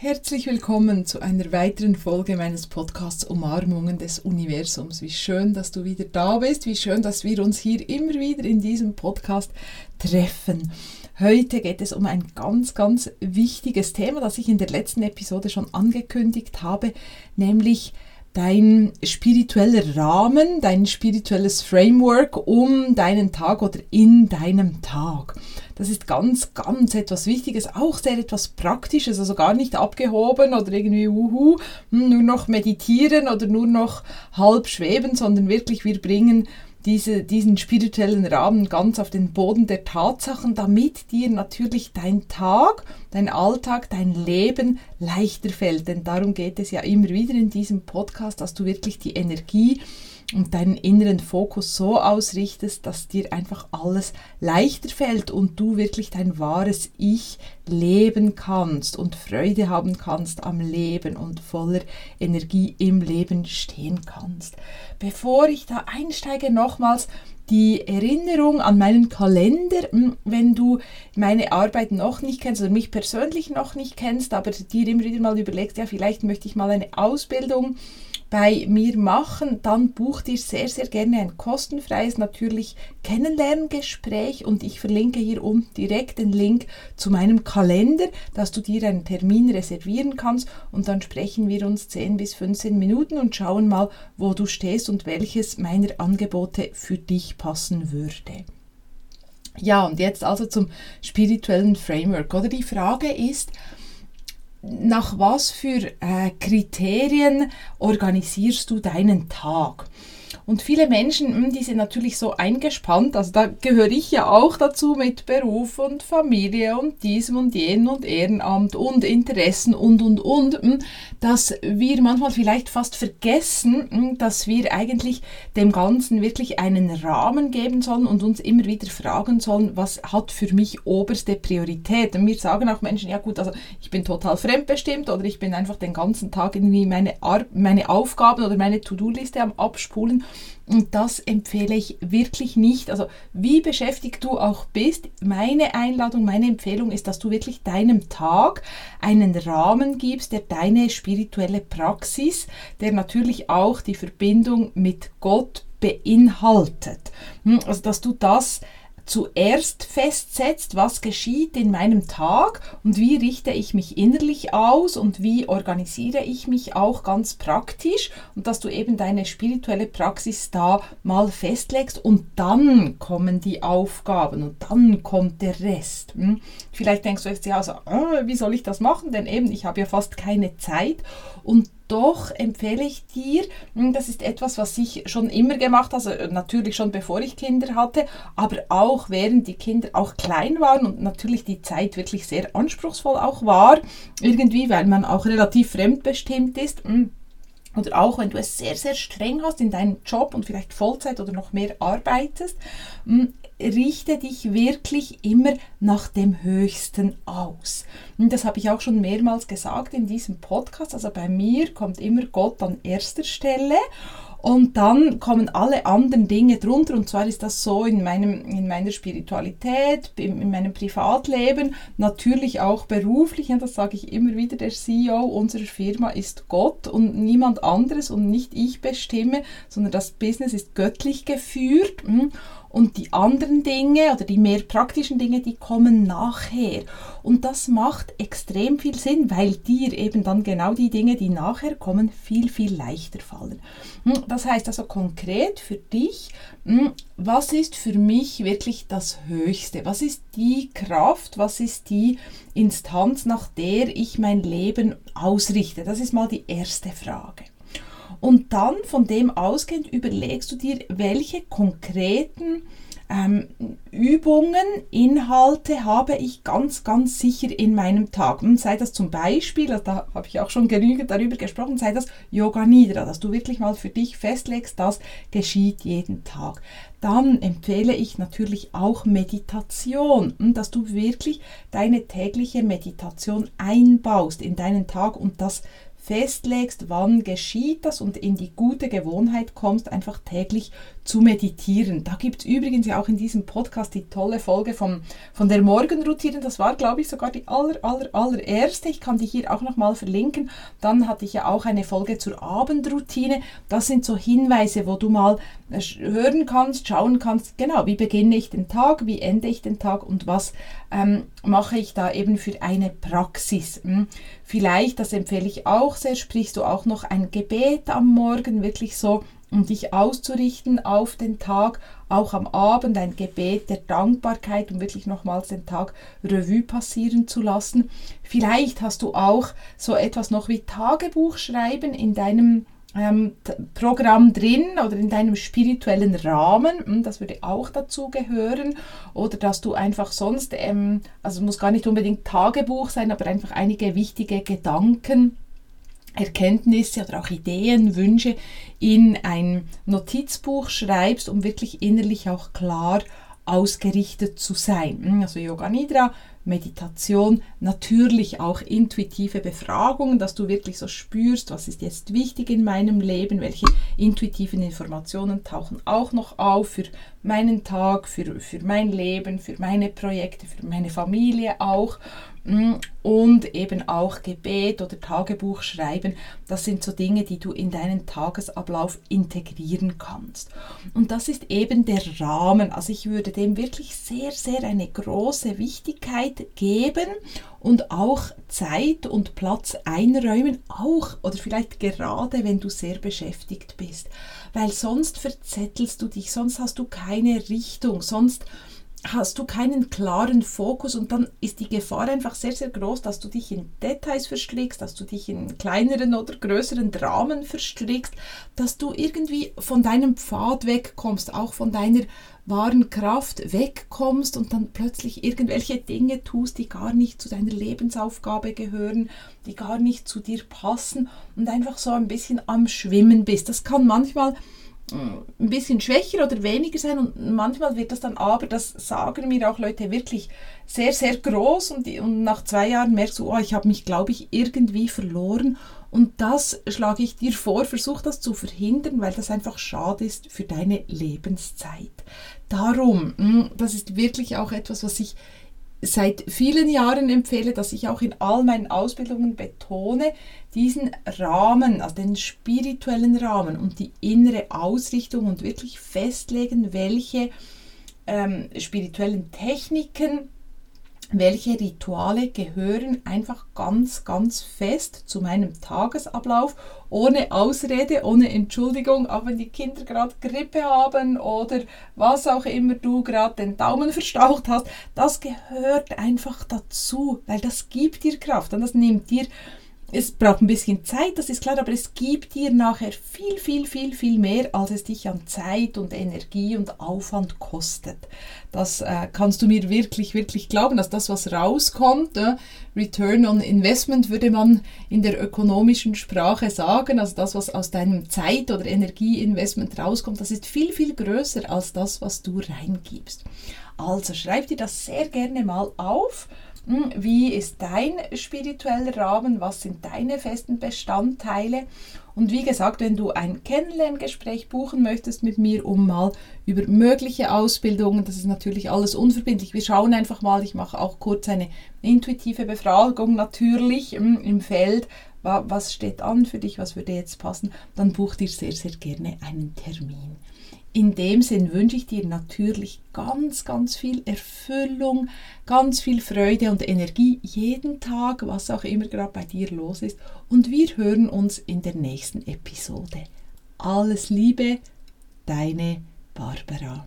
Herzlich willkommen zu einer weiteren Folge meines Podcasts Umarmungen des Universums. Wie schön, dass du wieder da bist, wie schön, dass wir uns hier immer wieder in diesem Podcast treffen. Heute geht es um ein ganz, ganz wichtiges Thema, das ich in der letzten Episode schon angekündigt habe, nämlich dein spiritueller Rahmen, dein spirituelles Framework um deinen Tag oder in deinem Tag. Das ist ganz, ganz etwas Wichtiges, auch sehr etwas Praktisches, also gar nicht abgehoben oder irgendwie uhu, hm, nur noch meditieren oder nur noch halb schweben, sondern wirklich wir bringen diese, diesen spirituellen Rahmen ganz auf den Boden der Tatsachen, damit dir natürlich dein Tag, dein Alltag, dein Leben leichter fällt. Denn darum geht es ja immer wieder in diesem Podcast, dass du wirklich die Energie und deinen inneren Fokus so ausrichtest, dass dir einfach alles leichter fällt und du wirklich dein wahres Ich leben kannst und Freude haben kannst am Leben und voller Energie im Leben stehen kannst. Bevor ich da einsteige, nochmals die Erinnerung an meinen Kalender, hm, wenn du meine Arbeit noch nicht kennst oder mich persönlich noch nicht kennst, aber dir immer wieder mal überlegst, ja, vielleicht möchte ich mal eine Ausbildung bei mir machen, dann buch dir sehr, sehr gerne ein kostenfreies, natürlich Kennenlerngespräch und ich verlinke hier unten direkt den Link zu meinem Kalender, dass du dir einen Termin reservieren kannst und dann sprechen wir uns 10 bis 15 Minuten und schauen mal, wo du stehst und welches meiner Angebote für dich passen würde. Ja, und jetzt also zum spirituellen Framework. Oder die Frage ist, nach was für äh, Kriterien organisierst du deinen Tag? Und viele Menschen, hm, die sind natürlich so eingespannt, also da gehöre ich ja auch dazu mit Beruf und Familie und diesem und jenem und Ehrenamt und Interessen und und und, hm, dass wir manchmal vielleicht fast vergessen, hm, dass wir eigentlich dem Ganzen wirklich einen Rahmen geben sollen und uns immer wieder fragen sollen, was hat für mich oberste Priorität. Und mir sagen auch Menschen, ja gut, also ich bin total fremdbestimmt oder ich bin einfach den ganzen Tag irgendwie meine, Ar meine Aufgaben oder meine To-Do-Liste am Abspulen und das empfehle ich wirklich nicht. Also wie beschäftigt du auch bist, meine Einladung, meine Empfehlung ist, dass du wirklich deinem Tag einen Rahmen gibst, der deine spirituelle Praxis, der natürlich auch die Verbindung mit Gott beinhaltet. Hm, also dass du das zuerst festsetzt, was geschieht in meinem Tag und wie richte ich mich innerlich aus und wie organisiere ich mich auch ganz praktisch und dass du eben deine spirituelle Praxis da mal festlegst und dann kommen die Aufgaben und dann kommt der Rest. Hm? Vielleicht denkst du jetzt ja, also, äh, wie soll ich das machen? Denn eben, ich habe ja fast keine Zeit und doch empfehle ich dir, hm, das ist etwas, was ich schon immer gemacht habe, also äh, natürlich schon bevor ich Kinder hatte, aber auch während die Kinder auch klein waren und natürlich die Zeit wirklich sehr anspruchsvoll auch war, irgendwie, weil man auch relativ fremdbestimmt ist. Hm, oder auch wenn du es sehr, sehr streng hast in deinem Job und vielleicht Vollzeit oder noch mehr arbeitest, hm, richte dich wirklich immer nach dem Höchsten aus. Und das habe ich auch schon mehrmals gesagt in diesem Podcast. Also bei mir kommt immer Gott an erster Stelle und dann kommen alle anderen Dinge drunter. Und zwar ist das so in, meinem, in meiner Spiritualität, in meinem Privatleben, natürlich auch beruflich. Und das sage ich immer wieder, der CEO unserer Firma ist Gott und niemand anderes und nicht ich bestimme, sondern das Business ist göttlich geführt. Und die anderen Dinge oder die mehr praktischen Dinge, die kommen nachher. Und das macht extrem viel Sinn, weil dir eben dann genau die Dinge, die nachher kommen, viel, viel leichter fallen. Hm, das heißt also konkret für dich, hm, was ist für mich wirklich das Höchste? Was ist die Kraft? Was ist die Instanz, nach der ich mein Leben ausrichte? Das ist mal die erste Frage. Und dann von dem ausgehend überlegst du dir, welche konkreten ähm, Übungen, Inhalte habe ich ganz, ganz sicher in meinem Tag. Und sei das zum Beispiel, also da habe ich auch schon genügend darüber gesprochen, sei das Yoga Nidra, dass du wirklich mal für dich festlegst, das geschieht jeden Tag. Dann empfehle ich natürlich auch Meditation, dass du wirklich deine tägliche Meditation einbaust in deinen Tag und das festlegst, wann geschieht das und in die gute Gewohnheit kommst, einfach täglich zu meditieren. Da gibt es übrigens ja auch in diesem Podcast die tolle Folge vom, von der Morgenroutine. Das war, glaube ich, sogar die aller, aller, allererste. Ich kann die hier auch nochmal verlinken. Dann hatte ich ja auch eine Folge zur Abendroutine. Das sind so Hinweise, wo du mal äh, hören kannst, schauen kannst, genau, wie beginne ich den Tag, wie ende ich den Tag und was ähm, mache ich da eben für eine Praxis. Hm? Vielleicht, das empfehle ich auch sehr, sprichst du auch noch ein Gebet am Morgen, wirklich so um dich auszurichten auf den Tag, auch am Abend ein Gebet der Dankbarkeit, um wirklich nochmals den Tag Revue passieren zu lassen. Vielleicht hast du auch so etwas noch wie Tagebuch schreiben in deinem ähm, Programm drin oder in deinem spirituellen Rahmen, hm, das würde auch dazu gehören, oder dass du einfach sonst, ähm, also muss gar nicht unbedingt Tagebuch sein, aber einfach einige wichtige Gedanken Erkenntnisse oder auch Ideen, Wünsche in ein Notizbuch schreibst, um wirklich innerlich auch klar ausgerichtet zu sein. Hm, also Yoga Nidra, Meditation, natürlich auch intuitive Befragungen, dass du wirklich so spürst, was ist jetzt wichtig in meinem Leben, welche intuitiven Informationen tauchen auch noch auf für meinen Tag, für, für mein Leben, für meine Projekte, für meine Familie auch. Mm, und eben auch Gebet oder Tagebuch schreiben. Das sind so Dinge, die du in deinen Tagesablauf integrieren kannst. Und das ist eben der Rahmen. Also ich würde dem wirklich sehr, sehr eine große Wichtigkeit geben und auch Zeit und Platz einräumen, auch oder vielleicht gerade, wenn du sehr beschäftigt bist. Weil sonst verzettelst du dich, sonst hast du keine Richtung, sonst hast du keinen klaren Fokus und dann ist die Gefahr einfach sehr, sehr groß, dass du dich in Details verstrickst, dass du dich in kleineren oder größeren Dramen verstrickst, dass du irgendwie von deinem Pfad wegkommst, auch von deiner wahren Kraft wegkommst und dann plötzlich irgendwelche Dinge tust, die gar nicht zu deiner Lebensaufgabe gehören, die gar nicht zu dir passen und einfach so ein bisschen am Schwimmen bist. Das kann manchmal ein bisschen schwächer oder weniger sein. Und manchmal wird das dann aber, das sagen mir auch Leute wirklich sehr, sehr groß. Und, und nach zwei Jahren merkst du, oh, ich habe mich, glaube ich, irgendwie verloren. Und das schlage ich dir vor, versuch das zu verhindern, weil das einfach schade ist für deine Lebenszeit. Darum, hm, das ist wirklich auch etwas, was ich seit vielen Jahren empfehle, dass ich auch in all meinen Ausbildungen betone, diesen Rahmen, also den spirituellen Rahmen und die innere Ausrichtung und wirklich festlegen, welche ähm, spirituellen Techniken welche Rituale gehören einfach ganz, ganz fest zu meinem Tagesablauf, ohne Ausrede, ohne Entschuldigung, auch wenn die Kinder gerade Grippe haben oder was auch immer du gerade den Daumen verstaucht hast, das gehört einfach dazu, weil das gibt dir Kraft und das nimmt dir es braucht ein bisschen Zeit, das ist klar, aber es gibt dir nachher viel, viel, viel, viel mehr, als es dich an Zeit und Energie und Aufwand kostet. Das äh, kannst du mir wirklich, wirklich glauben, dass das, was rauskommt, äh, Return on Investment würde man in der ökonomischen Sprache sagen, also das, was aus deinem Zeit- oder Energieinvestment rauskommt, das ist viel, viel größer als das, was du reingibst. Also schreib dir das sehr gerne mal auf wie ist dein spiritueller Rahmen? Was sind deine festen Bestandteile? Und wie gesagt, wenn du ein Kennenlerngespräch buchen möchtest mit mir, um mal über mögliche Ausbildungen, das ist natürlich alles unverbindlich. Wir schauen einfach mal, ich mache auch kurz eine intuitive Befragung natürlich hm, im Feld. Was steht an für dich? Was würde jetzt passen? Dann buch dir sehr, sehr gerne einen Termin. In dem Sinn wünsche ich dir natürlich ganz, ganz viel Erfüllung, ganz viel Freude und Energie jeden Tag, was auch immer gerade bei dir los ist. Und wir hören uns in der nächsten Episode. Alles Liebe, deine Barbara.